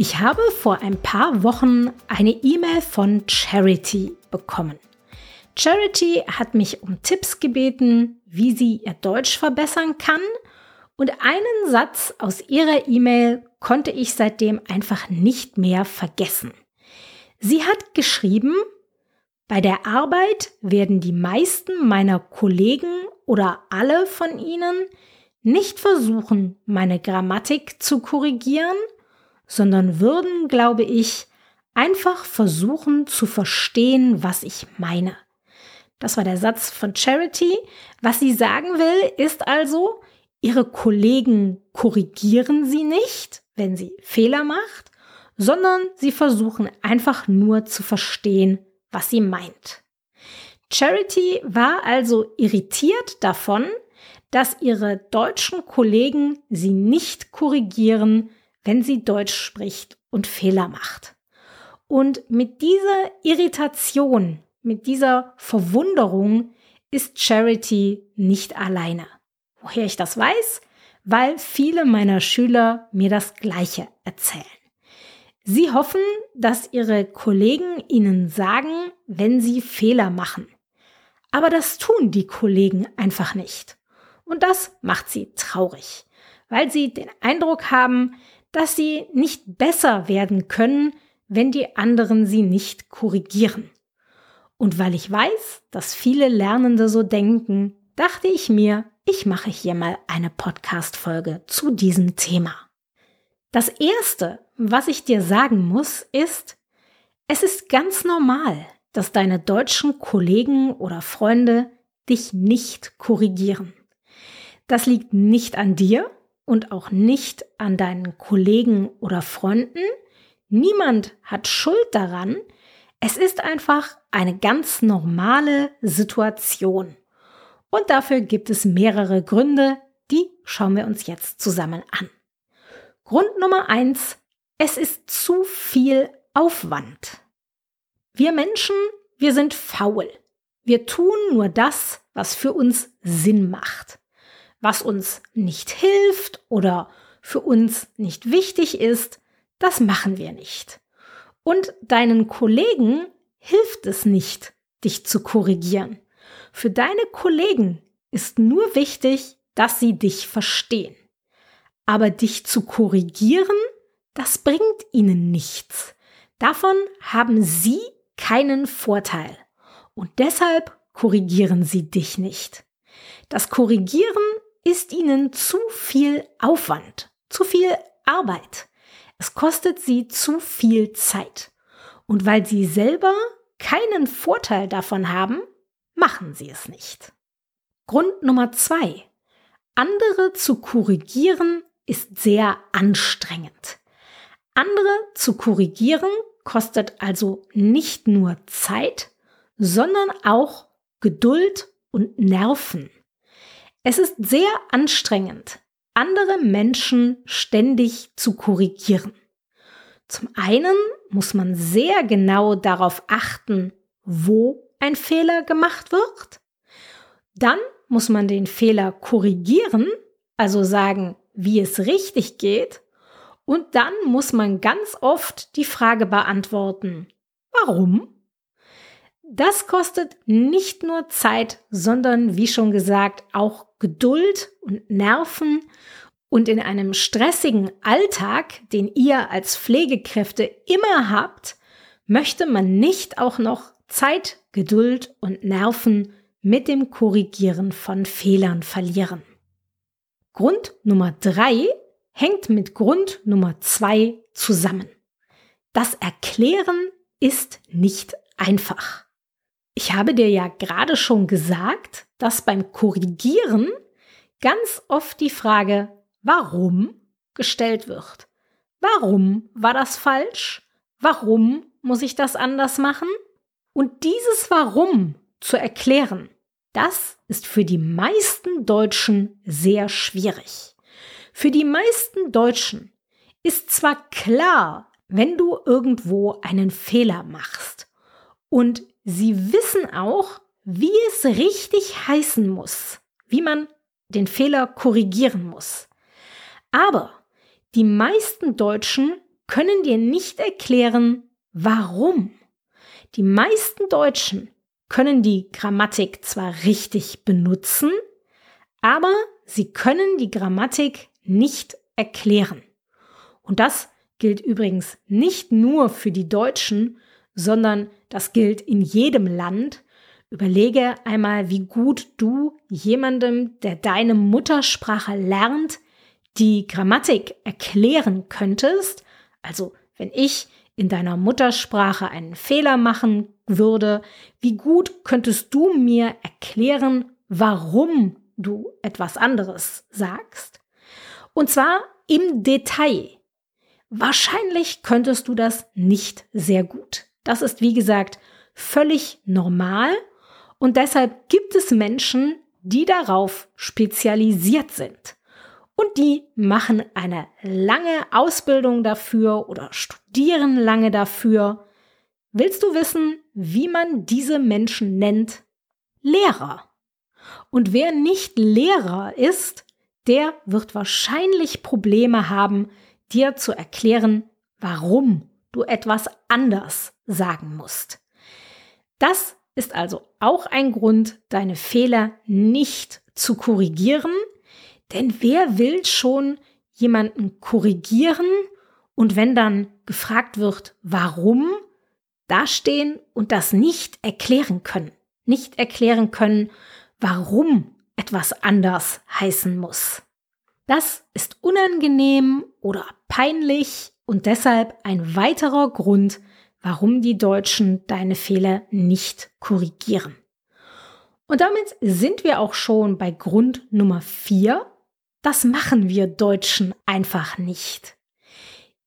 Ich habe vor ein paar Wochen eine E-Mail von Charity bekommen. Charity hat mich um Tipps gebeten, wie sie ihr Deutsch verbessern kann und einen Satz aus ihrer E-Mail konnte ich seitdem einfach nicht mehr vergessen. Sie hat geschrieben, bei der Arbeit werden die meisten meiner Kollegen oder alle von ihnen nicht versuchen, meine Grammatik zu korrigieren, sondern würden, glaube ich, einfach versuchen zu verstehen, was ich meine. Das war der Satz von Charity. Was sie sagen will, ist also, ihre Kollegen korrigieren sie nicht, wenn sie Fehler macht, sondern sie versuchen einfach nur zu verstehen, was sie meint. Charity war also irritiert davon, dass ihre deutschen Kollegen sie nicht korrigieren, wenn sie Deutsch spricht und Fehler macht. Und mit dieser Irritation, mit dieser Verwunderung ist Charity nicht alleine. Woher ich das weiß? Weil viele meiner Schüler mir das Gleiche erzählen. Sie hoffen, dass ihre Kollegen ihnen sagen, wenn sie Fehler machen. Aber das tun die Kollegen einfach nicht. Und das macht sie traurig, weil sie den Eindruck haben, dass sie nicht besser werden können, wenn die anderen sie nicht korrigieren. Und weil ich weiß, dass viele Lernende so denken, dachte ich mir, ich mache hier mal eine Podcast-Folge zu diesem Thema. Das erste, was ich dir sagen muss, ist, es ist ganz normal, dass deine deutschen Kollegen oder Freunde dich nicht korrigieren. Das liegt nicht an dir, und auch nicht an deinen Kollegen oder Freunden. Niemand hat Schuld daran. Es ist einfach eine ganz normale Situation. Und dafür gibt es mehrere Gründe, die schauen wir uns jetzt zusammen an. Grund Nummer eins, es ist zu viel Aufwand. Wir Menschen, wir sind faul. Wir tun nur das, was für uns Sinn macht was uns nicht hilft oder für uns nicht wichtig ist, das machen wir nicht. Und deinen Kollegen hilft es nicht, dich zu korrigieren. Für deine Kollegen ist nur wichtig, dass sie dich verstehen. Aber dich zu korrigieren, das bringt ihnen nichts. Davon haben sie keinen Vorteil. Und deshalb korrigieren sie dich nicht. Das Korrigieren ist ihnen zu viel Aufwand, zu viel Arbeit. Es kostet sie zu viel Zeit. Und weil sie selber keinen Vorteil davon haben, machen sie es nicht. Grund Nummer zwei. Andere zu korrigieren ist sehr anstrengend. Andere zu korrigieren kostet also nicht nur Zeit, sondern auch Geduld und Nerven. Es ist sehr anstrengend, andere Menschen ständig zu korrigieren. Zum einen muss man sehr genau darauf achten, wo ein Fehler gemacht wird. Dann muss man den Fehler korrigieren, also sagen, wie es richtig geht. Und dann muss man ganz oft die Frage beantworten, warum? Das kostet nicht nur Zeit, sondern wie schon gesagt auch Geduld und Nerven und in einem stressigen Alltag, den ihr als Pflegekräfte immer habt, möchte man nicht auch noch Zeit, Geduld und Nerven mit dem Korrigieren von Fehlern verlieren. Grund Nummer drei hängt mit Grund Nummer zwei zusammen. Das Erklären ist nicht einfach. Ich habe dir ja gerade schon gesagt, dass beim Korrigieren ganz oft die Frage warum gestellt wird. warum war das falsch? Warum muss ich das anders machen? Und dieses Warum zu erklären, das ist für die meisten Deutschen sehr schwierig. Für die meisten Deutschen ist zwar klar, wenn du irgendwo einen Fehler machst und sie wissen auch, wie es richtig heißen muss, wie man den Fehler korrigieren muss. Aber die meisten Deutschen können dir nicht erklären, warum. Die meisten Deutschen können die Grammatik zwar richtig benutzen, aber sie können die Grammatik nicht erklären. Und das gilt übrigens nicht nur für die Deutschen, sondern das gilt in jedem Land. Überlege einmal, wie gut du jemandem, der deine Muttersprache lernt, die Grammatik erklären könntest. Also wenn ich in deiner Muttersprache einen Fehler machen würde, wie gut könntest du mir erklären, warum du etwas anderes sagst? Und zwar im Detail. Wahrscheinlich könntest du das nicht sehr gut. Das ist, wie gesagt, völlig normal und deshalb gibt es Menschen, die darauf spezialisiert sind und die machen eine lange Ausbildung dafür oder studieren lange dafür. Willst du wissen, wie man diese Menschen nennt? Lehrer. Und wer nicht Lehrer ist, der wird wahrscheinlich Probleme haben, dir zu erklären, warum du etwas anders sagen musst. Das ist also auch ein Grund, deine Fehler nicht zu korrigieren, denn wer will schon jemanden korrigieren und wenn dann gefragt wird, warum, dastehen und das nicht erklären können. Nicht erklären können, warum etwas anders heißen muss. Das ist unangenehm oder peinlich und deshalb ein weiterer Grund, warum die Deutschen deine Fehler nicht korrigieren. Und damit sind wir auch schon bei Grund Nummer vier das machen wir Deutschen einfach nicht.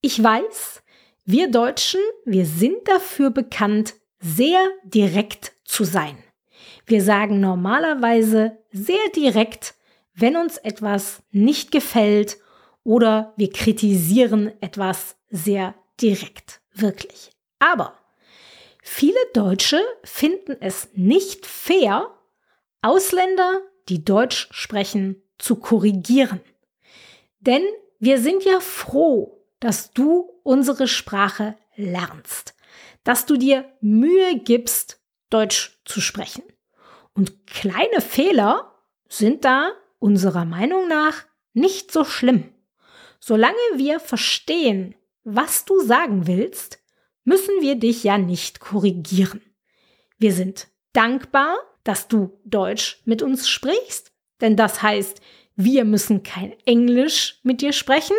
Ich weiß, wir Deutschen, wir sind dafür bekannt, sehr direkt zu sein. Wir sagen normalerweise sehr direkt, wenn uns etwas nicht gefällt oder wir kritisieren etwas sehr direkt, wirklich. Aber viele Deutsche finden es nicht fair, Ausländer, die Deutsch sprechen, zu korrigieren. Denn wir sind ja froh, dass du unsere Sprache lernst, dass du dir Mühe gibst, Deutsch zu sprechen. Und kleine Fehler sind da unserer Meinung nach nicht so schlimm. Solange wir verstehen, was du sagen willst, müssen wir dich ja nicht korrigieren. Wir sind dankbar, dass du Deutsch mit uns sprichst denn das heißt, wir müssen kein Englisch mit dir sprechen.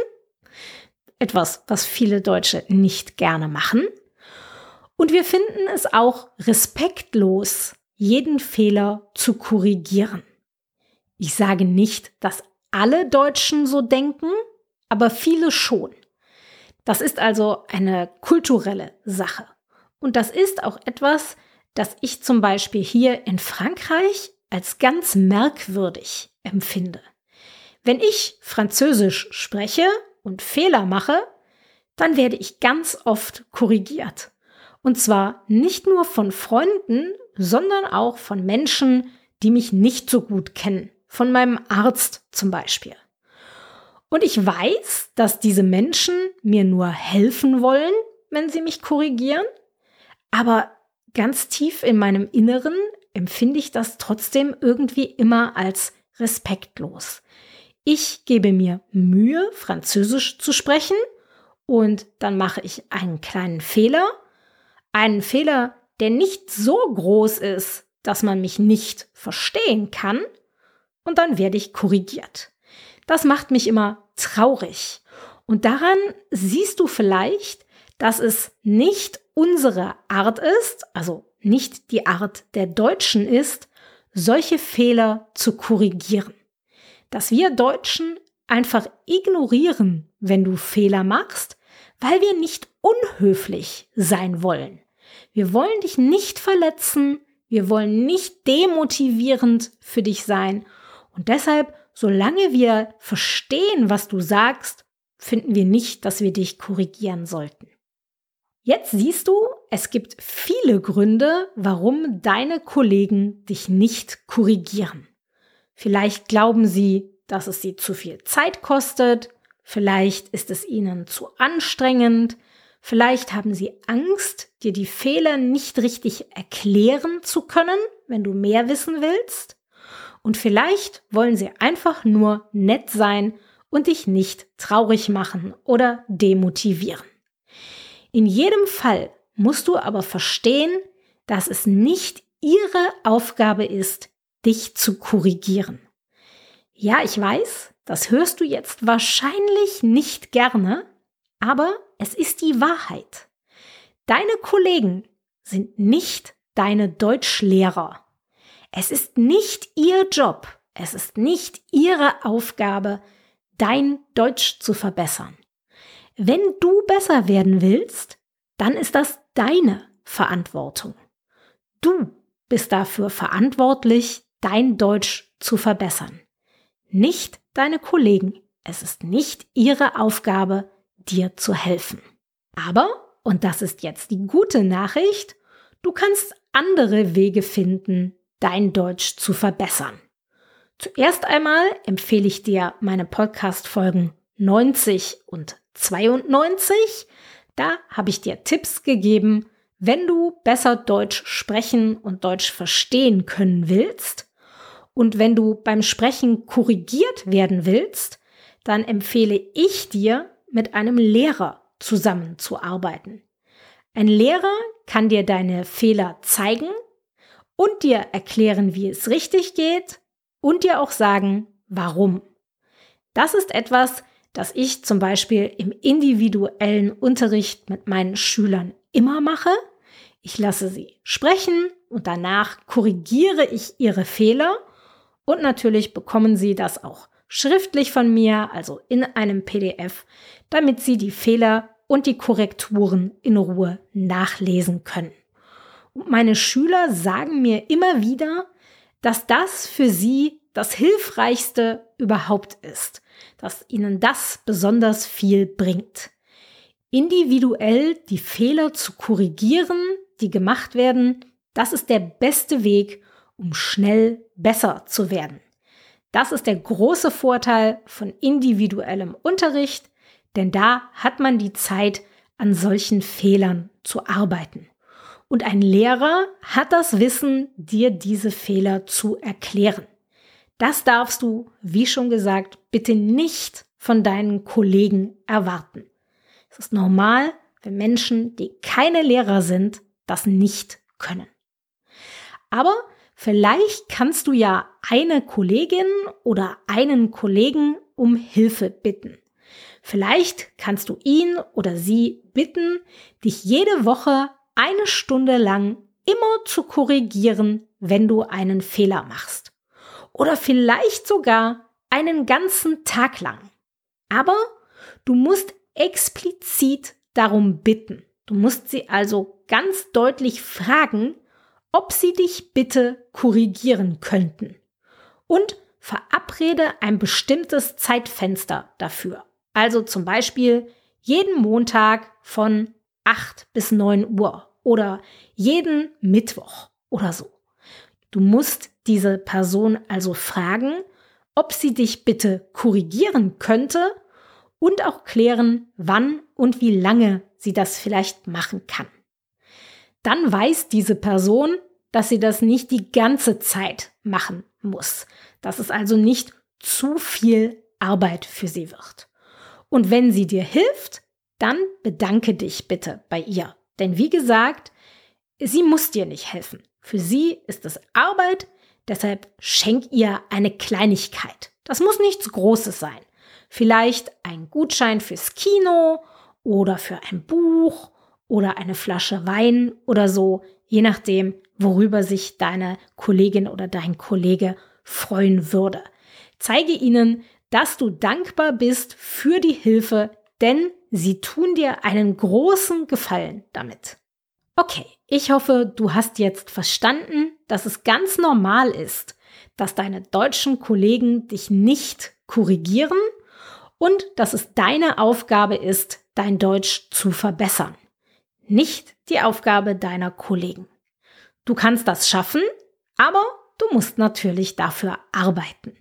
Etwas, was viele Deutsche nicht gerne machen. Und wir finden es auch respektlos, jeden Fehler zu korrigieren. Ich sage nicht, dass alle Deutschen so denken, aber viele schon. Das ist also eine kulturelle Sache. Und das ist auch etwas, das ich zum Beispiel hier in Frankreich als ganz merkwürdig empfinde. Wenn ich Französisch spreche und Fehler mache, dann werde ich ganz oft korrigiert. Und zwar nicht nur von Freunden, sondern auch von Menschen, die mich nicht so gut kennen. Von meinem Arzt zum Beispiel. Und ich weiß, dass diese Menschen mir nur helfen wollen, wenn sie mich korrigieren. Aber ganz tief in meinem Inneren empfinde ich das trotzdem irgendwie immer als respektlos. Ich gebe mir Mühe, Französisch zu sprechen und dann mache ich einen kleinen Fehler. Einen Fehler, der nicht so groß ist, dass man mich nicht verstehen kann. Und dann werde ich korrigiert. Das macht mich immer traurig. Und daran siehst du vielleicht, dass es nicht unsere Art ist, also nicht die Art der Deutschen ist, solche Fehler zu korrigieren. Dass wir Deutschen einfach ignorieren, wenn du Fehler machst, weil wir nicht unhöflich sein wollen. Wir wollen dich nicht verletzen, wir wollen nicht demotivierend für dich sein. Und deshalb, solange wir verstehen, was du sagst, finden wir nicht, dass wir dich korrigieren sollten. Jetzt siehst du, es gibt viele Gründe, warum deine Kollegen dich nicht korrigieren. Vielleicht glauben sie, dass es sie zu viel Zeit kostet, vielleicht ist es ihnen zu anstrengend, vielleicht haben sie Angst, dir die Fehler nicht richtig erklären zu können, wenn du mehr wissen willst, und vielleicht wollen sie einfach nur nett sein und dich nicht traurig machen oder demotivieren. In jedem Fall musst du aber verstehen, dass es nicht ihre Aufgabe ist, dich zu korrigieren. Ja, ich weiß, das hörst du jetzt wahrscheinlich nicht gerne, aber es ist die Wahrheit. Deine Kollegen sind nicht deine Deutschlehrer. Es ist nicht ihr Job, es ist nicht ihre Aufgabe, dein Deutsch zu verbessern. Wenn du besser werden willst, dann ist das deine Verantwortung. Du bist dafür verantwortlich, dein Deutsch zu verbessern. Nicht deine Kollegen. Es ist nicht ihre Aufgabe, dir zu helfen. Aber, und das ist jetzt die gute Nachricht, du kannst andere Wege finden, dein Deutsch zu verbessern. Zuerst einmal empfehle ich dir meine Podcast-Folgen 90 und 92. Da habe ich dir Tipps gegeben, wenn du besser Deutsch sprechen und Deutsch verstehen können willst und wenn du beim Sprechen korrigiert werden willst, dann empfehle ich dir, mit einem Lehrer zusammenzuarbeiten. Ein Lehrer kann dir deine Fehler zeigen und dir erklären, wie es richtig geht und dir auch sagen, warum. Das ist etwas, das ich zum Beispiel im individuellen Unterricht mit meinen Schülern immer mache. Ich lasse sie sprechen und danach korrigiere ich ihre Fehler und natürlich bekommen sie das auch schriftlich von mir, also in einem PDF, damit sie die Fehler und die Korrekturen in Ruhe nachlesen können. Und meine Schüler sagen mir immer wieder, dass das für sie das Hilfreichste überhaupt ist, dass ihnen das besonders viel bringt. Individuell die Fehler zu korrigieren, die gemacht werden, das ist der beste Weg, um schnell besser zu werden. Das ist der große Vorteil von individuellem Unterricht, denn da hat man die Zeit, an solchen Fehlern zu arbeiten. Und ein Lehrer hat das Wissen, dir diese Fehler zu erklären. Das darfst du, wie schon gesagt, bitte nicht von deinen Kollegen erwarten. Es ist normal, wenn Menschen, die keine Lehrer sind, das nicht können. Aber vielleicht kannst du ja eine Kollegin oder einen Kollegen um Hilfe bitten. Vielleicht kannst du ihn oder sie bitten, dich jede Woche eine Stunde lang immer zu korrigieren, wenn du einen Fehler machst. Oder vielleicht sogar einen ganzen Tag lang. Aber du musst explizit darum bitten. Du musst sie also ganz deutlich fragen, ob sie dich bitte korrigieren könnten. Und verabrede ein bestimmtes Zeitfenster dafür. Also zum Beispiel jeden Montag von 8 bis 9 Uhr oder jeden Mittwoch oder so. Du musst diese Person also fragen, ob sie dich bitte korrigieren könnte und auch klären, wann und wie lange sie das vielleicht machen kann. Dann weiß diese Person, dass sie das nicht die ganze Zeit machen muss, dass es also nicht zu viel Arbeit für sie wird. Und wenn sie dir hilft, dann bedanke dich bitte bei ihr. Denn wie gesagt, sie muss dir nicht helfen. Für sie ist es Arbeit, deshalb schenk ihr eine Kleinigkeit. Das muss nichts Großes sein. Vielleicht ein Gutschein fürs Kino oder für ein Buch oder eine Flasche Wein oder so, je nachdem, worüber sich deine Kollegin oder dein Kollege freuen würde. Zeige ihnen, dass du dankbar bist für die Hilfe, denn sie tun dir einen großen Gefallen damit. Okay, ich hoffe, du hast jetzt verstanden, dass es ganz normal ist, dass deine deutschen Kollegen dich nicht korrigieren und dass es deine Aufgabe ist, dein Deutsch zu verbessern. Nicht die Aufgabe deiner Kollegen. Du kannst das schaffen, aber du musst natürlich dafür arbeiten.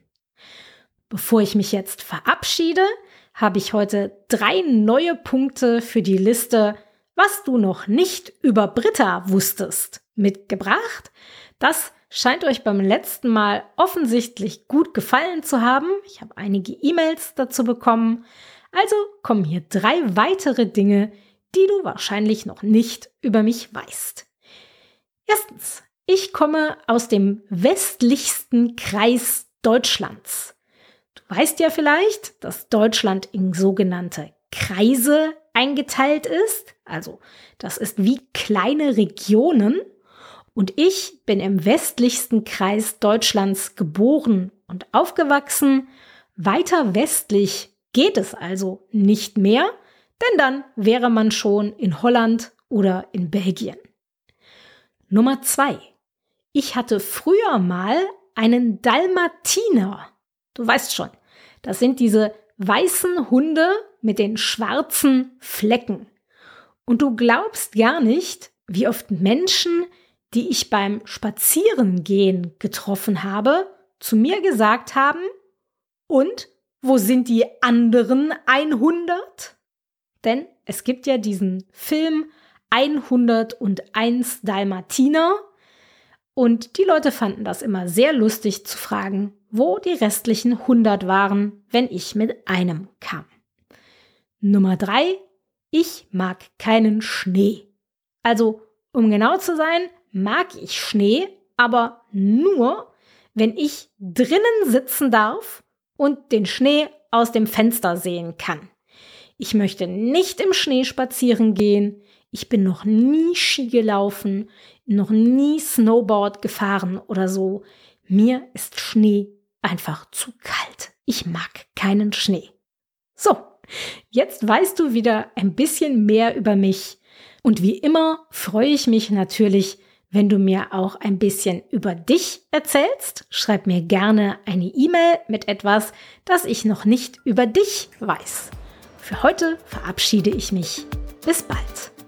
Bevor ich mich jetzt verabschiede, habe ich heute drei neue Punkte für die Liste, was du noch nicht über Britta wusstest, mitgebracht. Das scheint euch beim letzten Mal offensichtlich gut gefallen zu haben. Ich habe einige E-Mails dazu bekommen. Also kommen hier drei weitere Dinge, die du wahrscheinlich noch nicht über mich weißt. Erstens, ich komme aus dem westlichsten Kreis Deutschlands. Weißt ja vielleicht, dass Deutschland in sogenannte Kreise eingeteilt ist. Also das ist wie kleine Regionen. Und ich bin im westlichsten Kreis Deutschlands geboren und aufgewachsen. Weiter westlich geht es also nicht mehr, denn dann wäre man schon in Holland oder in Belgien. Nummer zwei. Ich hatte früher mal einen Dalmatiner. Du weißt schon, das sind diese weißen Hunde mit den schwarzen Flecken. Und du glaubst gar nicht, wie oft Menschen, die ich beim Spazierengehen getroffen habe, zu mir gesagt haben, und wo sind die anderen 100? Denn es gibt ja diesen Film 101 Dalmatiner und die Leute fanden das immer sehr lustig zu fragen, wo die restlichen 100 waren, wenn ich mit einem kam. Nummer drei: Ich mag keinen Schnee. Also, um genau zu sein, mag ich Schnee, aber nur, wenn ich drinnen sitzen darf und den Schnee aus dem Fenster sehen kann. Ich möchte nicht im Schnee spazieren gehen. Ich bin noch nie Ski gelaufen, noch nie Snowboard gefahren oder so. Mir ist Schnee einfach zu kalt. Ich mag keinen Schnee. So, jetzt weißt du wieder ein bisschen mehr über mich. Und wie immer freue ich mich natürlich, wenn du mir auch ein bisschen über dich erzählst. Schreib mir gerne eine E-Mail mit etwas, das ich noch nicht über dich weiß. Für heute verabschiede ich mich. Bis bald.